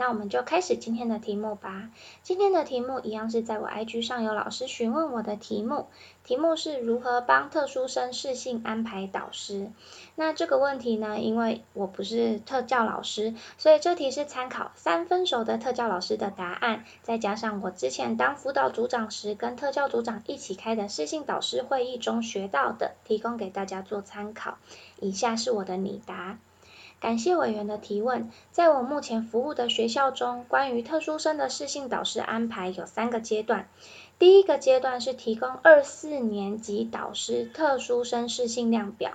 那我们就开始今天的题目吧。今天的题目一样是在我 IG 上有老师询问我的题目，题目是如何帮特殊生适性安排导师。那这个问题呢，因为我不是特教老师，所以这题是参考三分熟的特教老师的答案，再加上我之前当辅导组长时跟特教组长一起开的适性导师会议中学到的，提供给大家做参考。以下是我的拟答。感谢委员的提问。在我目前服务的学校中，关于特殊生的适性导师安排有三个阶段。第一个阶段是提供二四年级导师特殊生适性量表，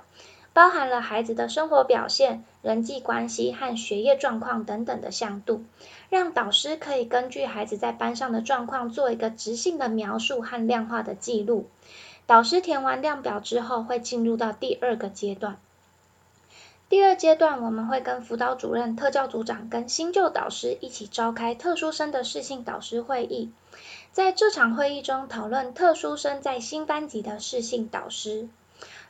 包含了孩子的生活表现、人际关系和学业状况等等的向度，让导师可以根据孩子在班上的状况做一个直性的描述和量化的记录。导师填完量表之后，会进入到第二个阶段。第二阶段，我们会跟辅导主任、特教组长跟新旧导师一起召开特殊生的适性导师会议，在这场会议中讨论特殊生在新班级的适性导师。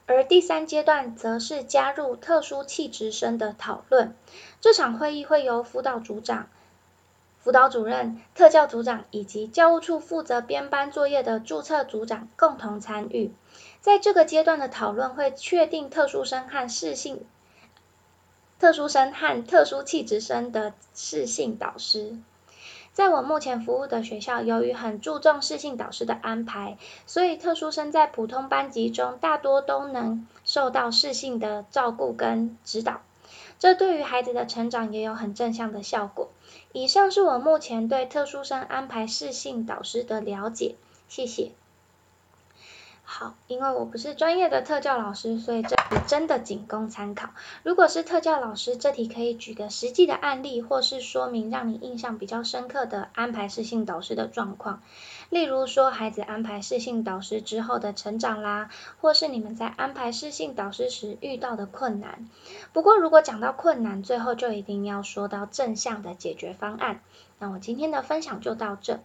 而第三阶段则是加入特殊气质生的讨论。这场会议会由辅导组长、辅导主任、特教组长以及教务处负责编班作业的注册组长共同参与。在这个阶段的讨论会确定特殊生和适性。特殊生和特殊气质生的适性导师，在我目前服务的学校，由于很注重适性导师的安排，所以特殊生在普通班级中大多都能受到适性的照顾跟指导，这对于孩子的成长也有很正向的效果。以上是我目前对特殊生安排适性导师的了解，谢谢。好，因为我不是专业的特教老师，所以这题真的仅供参考。如果是特教老师，这题可以举个实际的案例，或是说明让你印象比较深刻的安排适性导师的状况。例如说，孩子安排适性导师之后的成长啦，或是你们在安排适性导师时遇到的困难。不过，如果讲到困难，最后就一定要说到正向的解决方案。那我今天的分享就到这，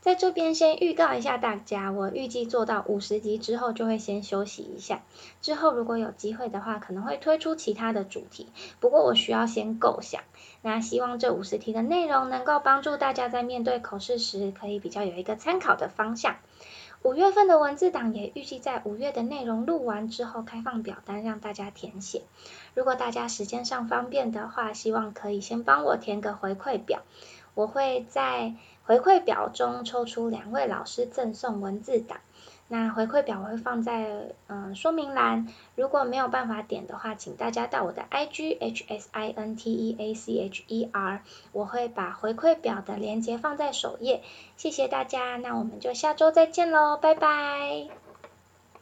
在这边先预告一下大家，我预计做到五十集之后就会先休息一下，之后如果有机会的话，可能会推出其他的主题，不过我需要先构想。那希望这五十题的内容能够帮助大家在面对考试时，可以比较有一个参考的方向。五月份的文字档也预计在五月的内容录完之后开放表单让大家填写。如果大家时间上方便的话，希望可以先帮我填个回馈表。我会在回馈表中抽出两位老师赠送文字档，那回馈表我会放在嗯说明栏，如果没有办法点的话，请大家到我的 I G H S I N T E A C H E R，我会把回馈表的链接放在首页，谢谢大家，那我们就下周再见喽，拜拜。